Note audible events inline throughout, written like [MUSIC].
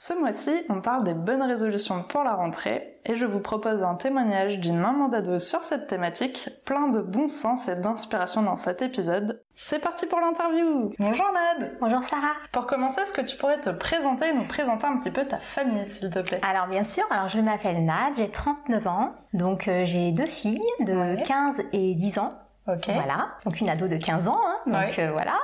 Ce mois-ci, on parle des bonnes résolutions pour la rentrée et je vous propose un témoignage d'une maman d'ado sur cette thématique, plein de bon sens et d'inspiration dans cet épisode. C'est parti pour l'interview Bonjour Nad Bonjour Sarah Pour commencer, est-ce que tu pourrais te présenter et nous présenter un petit peu ta famille, s'il te plaît? Alors bien sûr, alors je m'appelle Nad, j'ai 39 ans, donc euh, j'ai deux filles de Ouais. 15 et 10 ans. Voilà, donc une ado de 15 ans, hein, donc euh, voilà,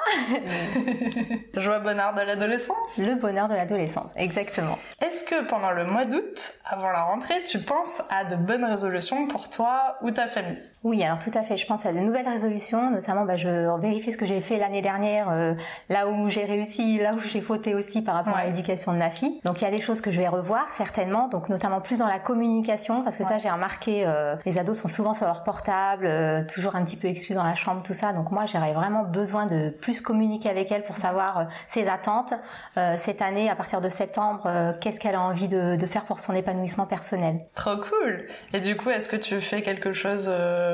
[LAUGHS] Joie bonheur de l'adolescence. Le bonheur de l'adolescence, exactement. Est-ce que pendant le mois d'août, avant la rentrée, tu penses à de bonnes résolutions pour toi ou ta famille? Oui, alors tout à fait, je pense à de nouvelles résolutions, notamment bah, je vérifie ce que j'ai fait l'année dernière, euh, là où j'ai réussi, là où j'ai fauté aussi par rapport à l'éducation de ma fille. Donc il y a des choses que je vais revoir certainement, donc notamment plus dans la communication, parce que ça j'ai remarqué, euh, les ados sont souvent sur leur portable, toujours un petit peu exclus dans la chambre, tout ça. Donc moi j'aurais vraiment besoin de plus communiquer avec elle pour savoir euh, ses attentes. Euh, cette année, à partir de septembre, euh, qu'est-ce qu'elle a envie de, de faire pour son épanouissement personnel. Trop cool Et du coup, est-ce que tu fais quelque chose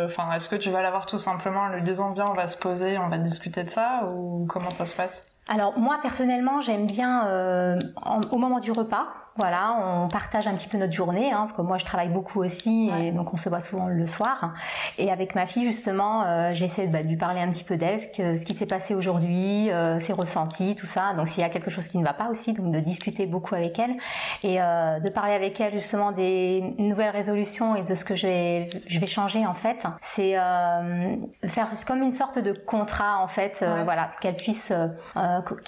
Enfin, est-ce que tu vas la voir tout simplement en lui disant viens, on va se poser, on va discuter de ça Ou comment ça se passe? Alors moi personnellement j'aime bien euh, en- au moment du repas, voilà, on partage un petit peu notre journée, hein, parce que moi je travaille beaucoup aussi Ouais. et donc on se voit souvent le soir. Et avec ma fille justement, euh, j'essaie de, bah, de lui parler un petit peu d'elle, ce, que- ce qui s'est passé aujourd'hui, euh, ses ressentis, tout ça. Donc s'il y a quelque chose qui ne va pas aussi, donc de discuter beaucoup avec elle et euh, de parler avec elle justement des nouvelles résolutions et de ce que je vais, je vais changer en fait. C'est faire comme une sorte de contrat en fait, Ouais. voilà, qu'elle puisse,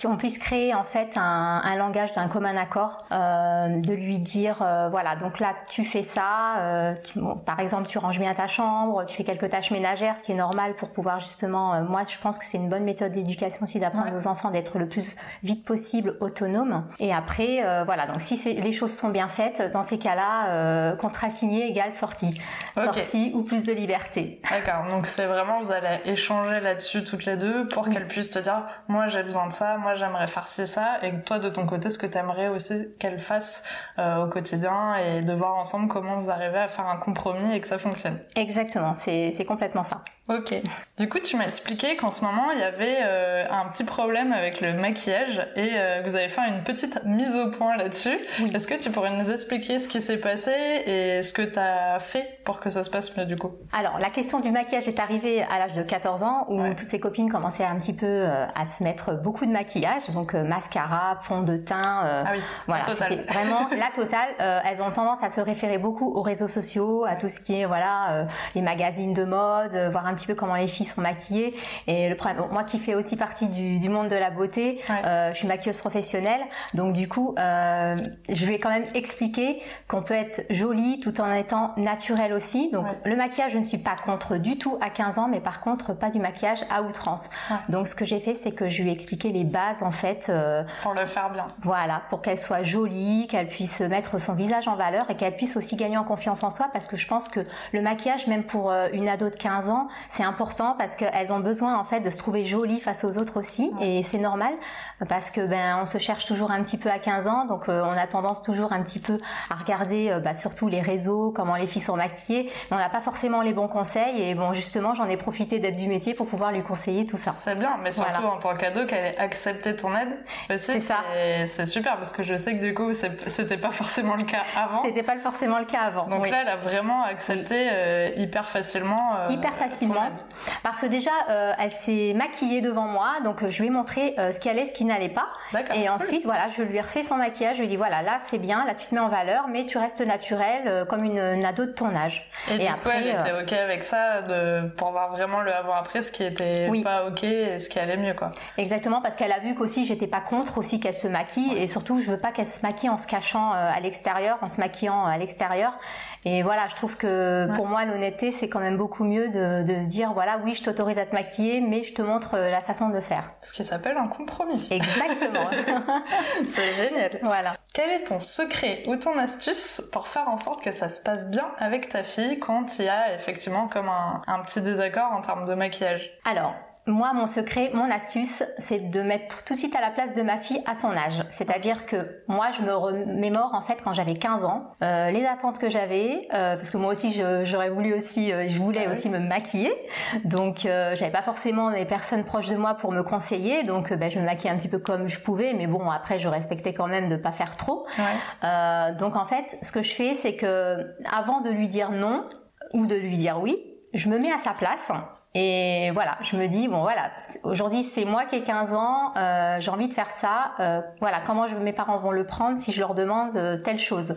qu'on puisse créer en fait un, un langage d'un commun accord, euh, de lui dire euh, voilà, donc là tu fais ça, euh, tu- bon, par exemple tu ranges bien ta chambre, tu fais quelques tâches ménagères, ce qui est normal pour pouvoir justement, euh, moi je pense que c'est une bonne méthode d'éducation aussi d'apprendre Ouais. aux enfants d'être le plus vite possible autonome. Et après, euh, voilà, donc si les choses sont bien faites, dans ces cas-là, euh, contrat signé égale sortie. Sortie ou plus de liberté. D'accord, donc c'est vraiment, vous allez échanger là-dessus toutes les deux pour Oui. qu'elle puisse te dire moi j'ai besoin de ça, moi j'aimerais faire ci, ça, et toi de ton côté, ce que tu aimerais aussi qu'elle fasse euh, au quotidien et de voir ensemble comment vous arrivez à faire un compromis et que ça fonctionne. Exactement, c'est complètement ça. Ok. Du coup, tu m'as expliqué qu'en ce moment, il y avait euh, un petit problème avec le maquillage et euh, que vous avez fait une petite mise au point là-dessus. Oui. Est-ce que tu pourrais nous expliquer ce qui s'est passé et ce que tu as fait pour que ça se passe mieux du coup? Alors, la question du maquillage est arrivée à l'âge de 14 ans où Ouais. toutes ses copines commençaient un petit peu euh, à se mettre beaucoup de maquillage, donc mascara, fond de teint, Ah oui, voilà, c'était vraiment la totale. Euh, elles ont tendance à se référer beaucoup aux réseaux sociaux, à tout ce qui est voilà euh, les magazines de mode, euh, voir un petit peu comment les filles sont maquillées. Et le problème, bon, moi qui fais aussi partie du, du monde de la beauté, Ouais. je suis maquilleuse professionnelle, donc du coup, je vais quand même expliquer qu'on peut être jolie tout en étant naturelle aussi. Donc Ouais. le maquillage, je ne suis pas contre du tout à 15 ans, mais par contre pas du maquillage à outrance. Ouais. Donc ce que j'ai fait, c'est que je lui ai expliqué les bases en fait. Pour le faire bien. voilà, pour qu'elle soit jolie, qu'elle puisse mettre son visage en valeur et qu'elle puisse aussi gagner en confiance en soi parce que je pense que le maquillage, même pour euh, une ado de 15 ans, c'est important parce qu'elles ont besoin en fait de se trouver jolie face aux autres aussi Ouais. et c'est normal parce que ben on se cherche toujours un petit peu à 15 ans donc euh, on a tendance toujours un petit peu à regarder euh, bah, surtout les réseaux, comment les filles sont maquillées, mais on n'a pas forcément les bons conseils et bon justement j'en ai profité d'être du métier pour pouvoir lui conseiller tout ça. C'est bien, mais surtout Voilà. en tant qu'ado, qu'elle ait accepté ton aide. C'est ça. c'est- C'est super parce que je sais que du coup, c'est- c'était pas forcément le cas avant. C'était pas forcément le cas avant. Donc oui. là, elle a vraiment accepté euh, hyper facilement. euh, hyper facilement parce que déjà euh, elle s'est maquillée devant moi donc je lui ai montré ce qui allait ce qui n'allait pas D'accord. et cool. ensuite voilà je lui ai refait son maquillage je lui ai dit voilà là c'est bien là tu te mets en valeur mais tu restes naturelle comme une, une ado de ton âge Et, du après, coup, elle était ok avec ça de, pour voir vraiment le avant-après, ce qui était Oui. pas ok et ce qui allait mieux, quoi. exactement parce qu'elle a vu qu'aussi j'étais pas contre aussi qu'elle se maquille et surtout je veux pas qu'elle se maquille en, se cachant à l'extérieur, en se maquillant à l'extérieur. Et voilà, je trouve que pour moi, l'honnêteté, c'est quand même beaucoup mieux de, de dire, voilà, oui, je t'autorise à te maquiller, mais je te montre la façon de faire. Ce qui s'appelle un compromis. Exactement. [LAUGHS] c'est génial. Voilà. Quel est ton secret ou ton astuce pour faire en sorte que ça se passe bien avec ta fille quand il y a effectivement comme un, un petit désaccord en termes de maquillage? Alors, moi, mon secret, mon astuce, c'est de mettre tout de suite à la place de ma fille à son âge. C'est-à-dire que moi, je me remémore en fait quand j'avais 15 ans, euh, les attentes que j'avais, euh, parce que moi aussi, j'aurais voulu aussi, euh, je voulais ah aussi me maquiller. Donc, j'avais pas forcément des personnes proches de moi pour me conseiller. Donc, ben, je me maquillais un petit peu comme je pouvais, mais bon, après, je respectais quand même de pas faire trop. Ouais. donc, en fait, ce que je fais, c'est que avant de lui dire non ou de lui dire oui, je me mets à sa place et voilà, je me dis, bon voilà, aujourd'hui c'est moi qui ai 15 ans, euh, j'ai envie de faire ça, euh, voilà, comment je, mes parents vont le prendre si je leur demande euh, telle chose.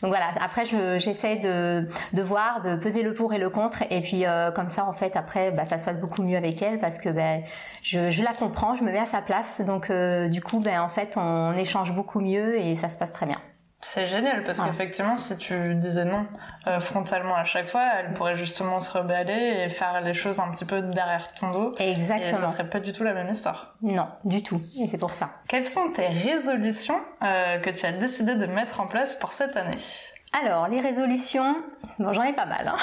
Donc voilà, après j'essaie de, de voir, de peser le pour et le contre, et puis euh, comme ça en fait après bah, ça se passe beaucoup mieux avec elle parce que ben je, je, la comprends, je me mets à sa place, donc euh, du coup ben en fait on échange beaucoup mieux et ça se passe très bien. C'est génial parce qu'effectivement, si tu disais non euh, frontalement à chaque fois, elle pourrait justement se rebeller et faire les choses un petit peu derrière ton dos. Exactement. Et ça serait pas du tout la même histoire. Non, du tout. Et c'est pour ça. Quelles sont tes résolutions euh, que tu as décidé de mettre en place pour cette année? Alors, les résolutions, bon, j'en ai pas mal, hein,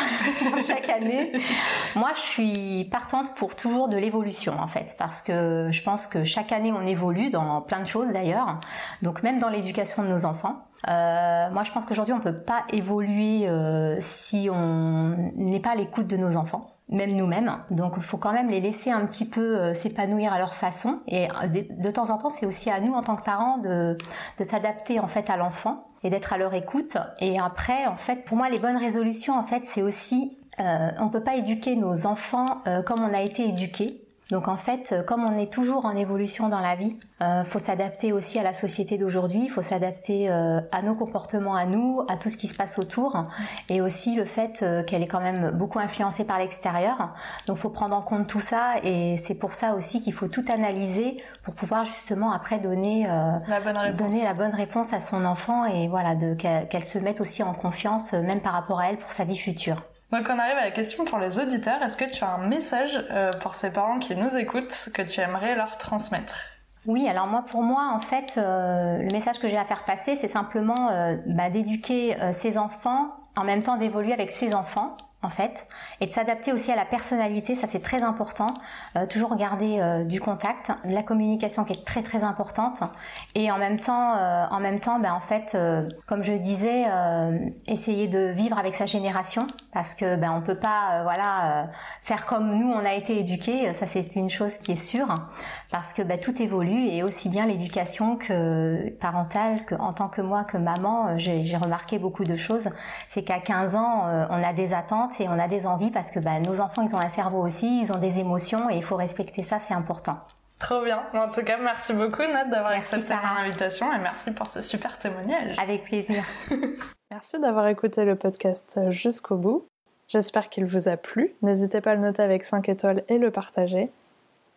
[LAUGHS] chaque année. Moi, je suis partante pour toujours de l'évolution, en fait, parce que je pense que chaque année, on évolue dans plein de choses, d'ailleurs. Donc, même dans l'éducation de nos enfants. Euh, moi, je pense qu'aujourd'hui, on peut pas évoluer euh, si on n'est pas à l'écoute de nos enfants même nous-mêmes. Donc il faut quand même les laisser un petit peu euh, s'épanouir à leur façon. Et euh, de, temps en temps, c'est aussi à nous en tant que parents de, de s'adapter en fait à l'enfant et d'être à leur écoute. Et après, en fait, pour moi, les bonnes résolutions, en fait, c'est aussi euh, on peut pas éduquer nos enfants euh, comme on a été éduqués. Donc en fait, euh, comme on est toujours en évolution dans la vie, euh, faut s'adapter aussi à la société d'aujourd'hui, il faut s'adapter euh, à nos comportements à nous, à tout ce qui se passe autour, et aussi le fait euh, qu'elle est quand même beaucoup influencée par l'extérieur. Donc faut prendre en compte tout ça, et c'est pour ça aussi qu'il faut tout analyser pour pouvoir justement après donner la bonne réponse. donner la bonne réponse à son enfant et voilà qu'elle se mette aussi en confiance même par rapport à elle pour sa vie future. Donc on arrive à la question pour les auditeurs. Est-ce que tu as un message euh, pour ces parents qui nous écoutent que tu aimerais leur transmettre? Oui, alors moi pour moi en fait euh, le message que j'ai à faire passer c'est simplement euh, bah, d'éduquer euh, ses enfants en même temps d'évoluer avec ses enfants en fait, et de s'adapter aussi à la personnalité, ça c'est très important. Euh, toujours garder euh, du contact, la communication qui est très très importante, et en même temps, euh, en même temps, ben en fait, euh, comme je disais, euh, essayer de vivre avec sa génération, parce que ben on peut pas, voilà, faire comme nous on a été éduqués, ça c'est une chose qui est sûre, parce que ben, tout évolue. Et aussi bien l'éducation que parentale, que en tant que moi que maman, j'ai remarqué beaucoup de choses. C'est qu'à 15 ans, on a des attentes et on a des envies parce que bah, nos enfants, ils ont un cerveau aussi, ils ont des émotions et il faut respecter ça, c'est important. Trop bien. En tout cas, merci beaucoup Nat d'avoir accepté mon invitation et merci pour ce super témoignage. Avec plaisir. [LAUGHS] merci d'avoir écouté le podcast jusqu'au bout. J'espère qu'il vous a plu. N'hésitez pas à le noter avec 5 étoiles et le partager.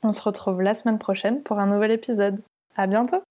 On se retrouve la semaine prochaine pour un nouvel épisode. À bientôt!